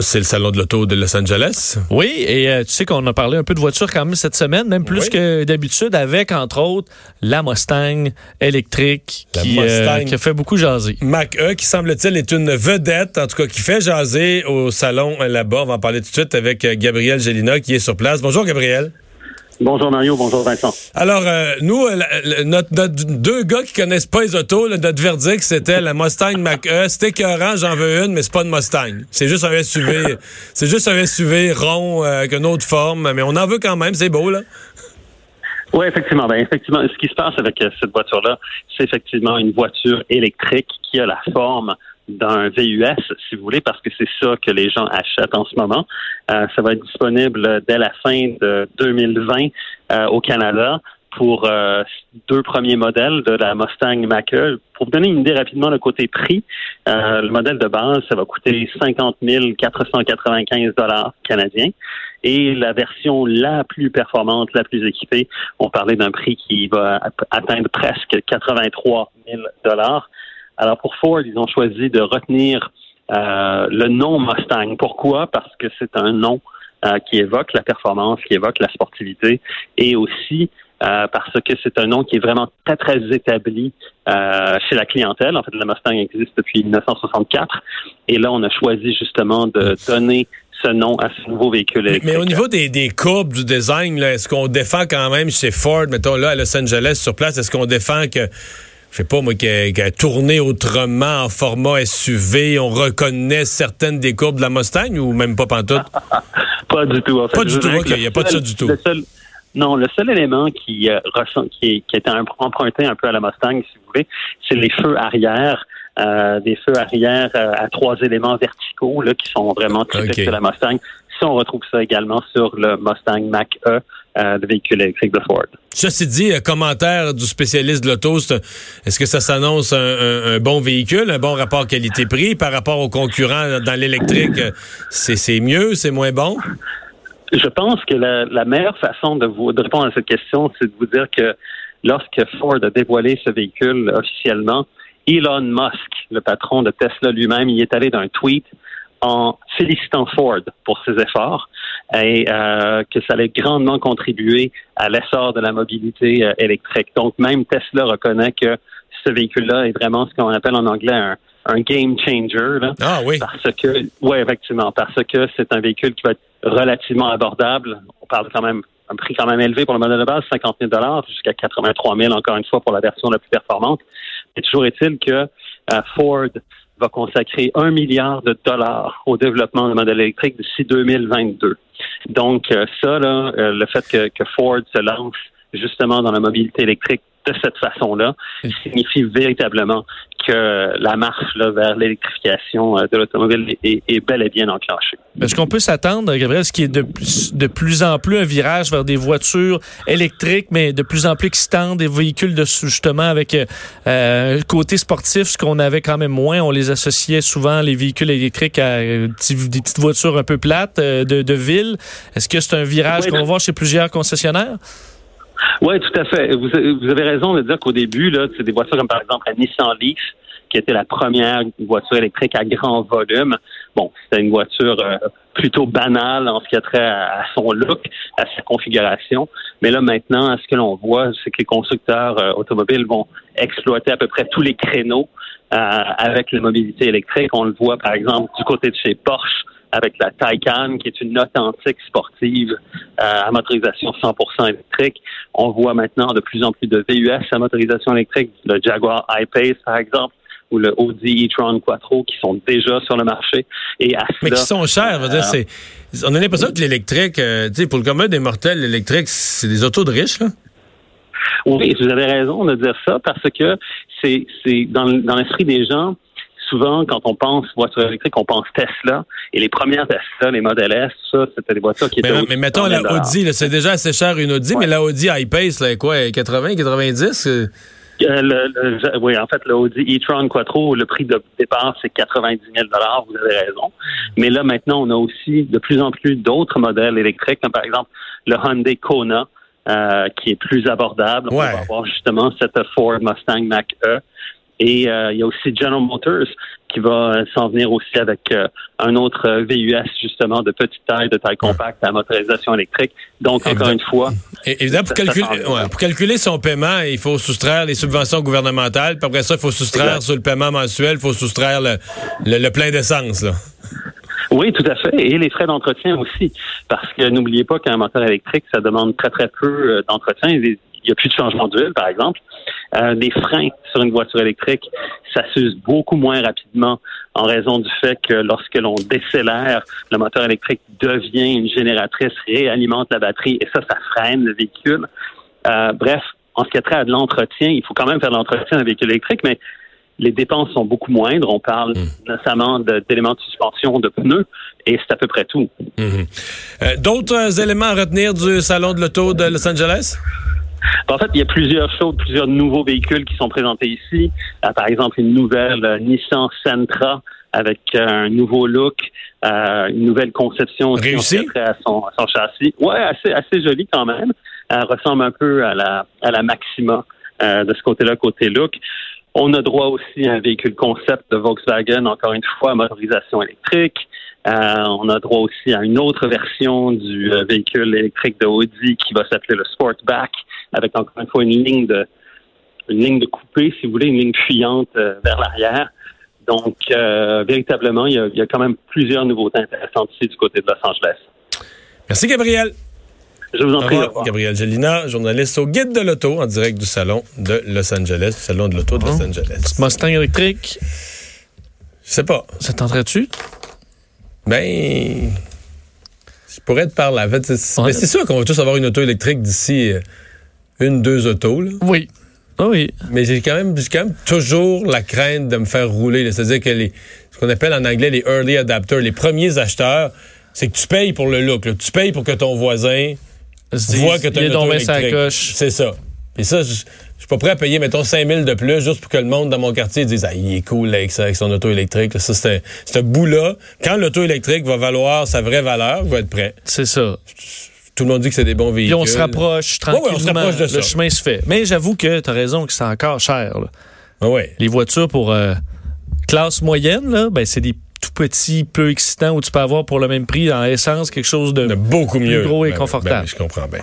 C'est le salon de l'auto de Los Angeles? Oui, et euh, tu sais qu'on a parlé un peu de voiture quand même cette semaine, même plus Oui. que d'habitude, avec entre autres la Mustang électrique La qui, euh, Mustang. qui a fait beaucoup jaser. Mac E, qui semble-t-il est une vedette, en tout cas qui fait jaser au salon euh, là-bas. On va en parler tout de suite avec Gabriel Gélina qui est sur place. Bonjour Gabriel. Bonjour Mario, bonjour Vincent. Alors, euh, nous, euh, la- notre, notre- deux gars qui connaissent pas les autos, là, notre verdict, c'était la Mustang Mach-E. C'était écœurant, j'en veux une, mais c'est pas une Mustang. C'est juste un SUV. c'est juste un SUV rond, euh, avec une autre forme, mais on en veut quand même, c'est beau, là. Oui, effectivement. Ben, effectivement, ce qui se passe avec cette voiture-là, c'est effectivement une voiture électrique qui a la forme d'un VUS, si vous voulez, parce que c'est ça que les gens achètent en ce moment. Euh, ça va être disponible dès la fin de 2020 euh, au Canada pour euh, deux premiers modèles de la Mustang Mach-E. Pour vous donner une idée rapidement, le côté prix, euh, le modèle de base, ça va coûter 50 495 dollars canadiens. Et la version la plus performante, la plus équipée, on parlait d'un prix qui va atteindre presque 83 000 dollars. Alors pour Ford, ils ont choisi de retenir euh, le nom Mustang. Pourquoi? Parce que c'est un nom euh, qui évoque la performance, qui évoque la sportivité, et aussi euh, parce que c'est un nom qui est vraiment très très établi euh, chez la clientèle. En fait, la Mustang existe depuis 1964, et là on a choisi justement de donner ce nom à ce nouveau véhicule Mais, électrique. mais au niveau des, des courbes du design, est-ce qu'on défend quand même chez Ford, mettons là à Los Angeles sur place, est-ce qu'on défend que je sais pas moi qu'elle a tourné autrement en format SUV, on reconnaît certaines des courbes de la Mustang ou même pas pantoute? Pas du tout. En fait. Pas du tout, ok, il y a pas de ça du tout. seul- non, le seul élément qui, euh, ressent, qui, qui était un- emprunté un peu à la Mustang, si vous voulez, c'est les feux arrière. euh, des feux arrière euh, à trois éléments verticaux là, qui sont vraiment typiques de la Mustang. Si on retrouve ça également sur le Mustang Mach-E, euh, le véhicule électrique de Ford. Ceci dit, euh, commentaire du spécialiste de l'auto, un- est-ce que ça s'annonce un, un- un bon véhicule, un bon rapport qualité-prix? Par rapport aux concurrents dans l'électrique? euh, C'est c'est mieux, c'est moins bon? Je pense que la, la meilleure façon de vous de répondre à cette question, c'est de vous dire que lorsque Ford a dévoilé ce véhicule officiellement, Elon Musk, le patron de Tesla lui-même, y est allé d'un tweet en félicitant Ford pour ses efforts et euh, que ça allait grandement contribuer à l'essor de la mobilité euh, électrique. Donc même Tesla reconnaît que ce véhicule-là est vraiment ce qu'on appelle en anglais un, un game changer. Là Ah oui. parce que, oui, effectivement, parce que c'est un véhicule qui va être relativement abordable. On parle quand même un prix quand même élevé pour le modèle de base, 50 000 jusqu'à 83 000 encore une fois pour la version la plus performante. Mais toujours est-il que euh, Ford va consacrer un milliard de dollars au développement de modèles électriques d'ici 2022. Donc euh, ça, là, euh, le fait que, que Ford se lance justement dans la mobilité électrique de cette façon-là signifie véritablement que la marche là, vers l'électrification euh, de l'automobile est, est bel et bien enclenchée. Est-ce qu'on peut s'attendre, Gabriel, ce qui est de plus, de plus en plus un virage vers des voitures électriques, mais de plus en plus excitantes, des véhicules de justement avec euh, euh, côté sportif, ce qu'on avait quand même moins. On les associait souvent, les véhicules électriques, à euh, des petites voitures un peu plates euh, de, de ville. Est-ce que c'est un virage Oui, qu'on voir chez plusieurs concessionnaires? Oui, tout à fait. Vous, vous avez raison de dire qu'au début, là, c'est des voitures comme par exemple la Nissan Leaf, qui était la première voiture électrique à grand volume. Bon, c'était une voiture euh, plutôt banale en ce qui a trait à, son look, à sa configuration. Mais là, maintenant, ce que l'on voit, c'est que les constructeurs euh, automobiles vont exploiter à peu près tous les créneaux euh, avec la mobilité électrique. On le voit, par exemple, du côté de chez Porsche avec la Taycan, qui est une authentique sportive euh, à motorisation 100% électrique. On voit maintenant de plus en plus de VUS à motorisation électrique, le Jaguar I-Pace, par exemple, ou le Audi e-tron Quattro, qui sont déjà sur le marché. Et à Mais qui sont chers. euh, c'est, on a l'impression que l'électrique, euh, tu sais, pour le commun des mortels, l'électrique, c'est des autos de riches, là. Oui, vous avez raison de dire ça parce que c'est c'est dans, dans l'esprit des gens, souvent, quand on pense voiture électrique, on pense Tesla. Et les premières Tesla, les Model S, ça, c'était des voitures qui étaient. Mais, mais mettons la Audi, c'est déjà assez cher une Audi, mais la Audi I-Pace, là, quoi, 80, 90? Euh, le, oui, en fait, le Audi e-tron Quattro, le prix de départ, c'est 90 000 Vous avez raison. Mais là, maintenant, on a aussi de plus en plus d'autres modèles électriques, comme par exemple le Hyundai Kona, euh, qui est plus abordable. On va avoir justement cette Ford Mustang Mach-E et euh, il y a aussi General Motors qui va euh, s'en venir aussi avec euh, un autre VUS justement de petite taille, de taille compacte à motorisation électrique. Donc encore une fois, évidemment pour calculer, pour calculer son paiement, il faut soustraire les subventions gouvernementales. Puis après ça, il faut soustraire sur le paiement mensuel, il faut soustraire le, le, plein d'essence. Oui, tout à fait. Et les frais d'entretien aussi. Parce que n'oubliez pas qu'un moteur électrique, ça demande très, très peu d'entretien. Il n'y a plus de changement d'huile, par exemple. Euh, des freins sur une voiture électrique, ça s'use beaucoup moins rapidement en raison du fait que lorsque l'on décélère, le moteur électrique devient une génératrice, réalimente la batterie et ça, ça freine le véhicule. Euh, bref, en ce qui a trait à de l'entretien, il faut quand même faire de l'entretien d'un véhicule électrique, mais les dépenses sont beaucoup moindres. On parle hmm. notamment d'éléments de, suspension, de pneus, et c'est à peu près tout. Hmm. Euh, d'autres éléments à retenir du Salon de l'Auto de Los Angeles? En fait, il y a plusieurs choses, plusieurs nouveaux véhicules qui sont présentés ici. Euh, par exemple, une nouvelle euh, Nissan Sentra avec euh, un nouveau look, une nouvelle conception Réussi? à son, son châssis. Ouais, assez assez joli quand même. Elle ressemble un peu à la à la Maxima de ce côté-là, côté look. On a droit aussi à un véhicule concept de Volkswagen, encore une fois, motorisation électrique. Euh, on a droit aussi à une autre version du euh, véhicule électrique de Audi qui va s'appeler le Sportback, avec encore une fois une ligne de une ligne de coupée, si vous voulez, une ligne fuyante euh, vers l'arrière. Donc, véritablement, il y, a, il y, a, quand même plusieurs nouveautés intéressantes ici du côté de Los Angeles. Merci, Gabriel. Je vous en prie. Gabriel Gelina, journaliste au Guide de l'Auto, en direct du Salon de Los Angeles, du Salon de l'Auto de Los Angeles. Mustang électrique. Je sais pas. Ça tenterait-tu? Ben, je pourrais te parler. En fait, c'est sûr qu'on va tous avoir une auto électrique d'ici euh, une, deux autos. Là. Oui. Ah oui. Mais j'ai quand, même, quand même toujours la crainte de me faire rouler. C'est-à-dire que les, ce qu'on appelle en anglais les early adapters, les premiers acheteurs, c'est que tu payes pour le look. Tu payes pour que ton voisin voit que tu as une auto électrique. C'est ça. Et ça, je, suis pas prêt à payer, mettons, 5 000 de plus juste pour que le monde dans mon quartier dise, ah, il est cool avec, ça, avec son auto électrique. Ça, c'est ce bout-là. Quand l'auto électrique va valoir sa vraie valeur, va être prêt. C'est ça. Tout le monde dit que c'est des bons véhicules. Puis on se rapproche tranquillement. on se rapproche de ça. Le chemin se fait. Mais j'avoue que tu as raison que c'est encore cher. Là. Ah ouais. Les voitures pour euh, classe moyenne, là, ben, c'est des tout petits, peu excitants où tu peux avoir pour le même prix en essence quelque chose de, beaucoup mieux. Plus gros et ben, ben, confortable. je comprends bien.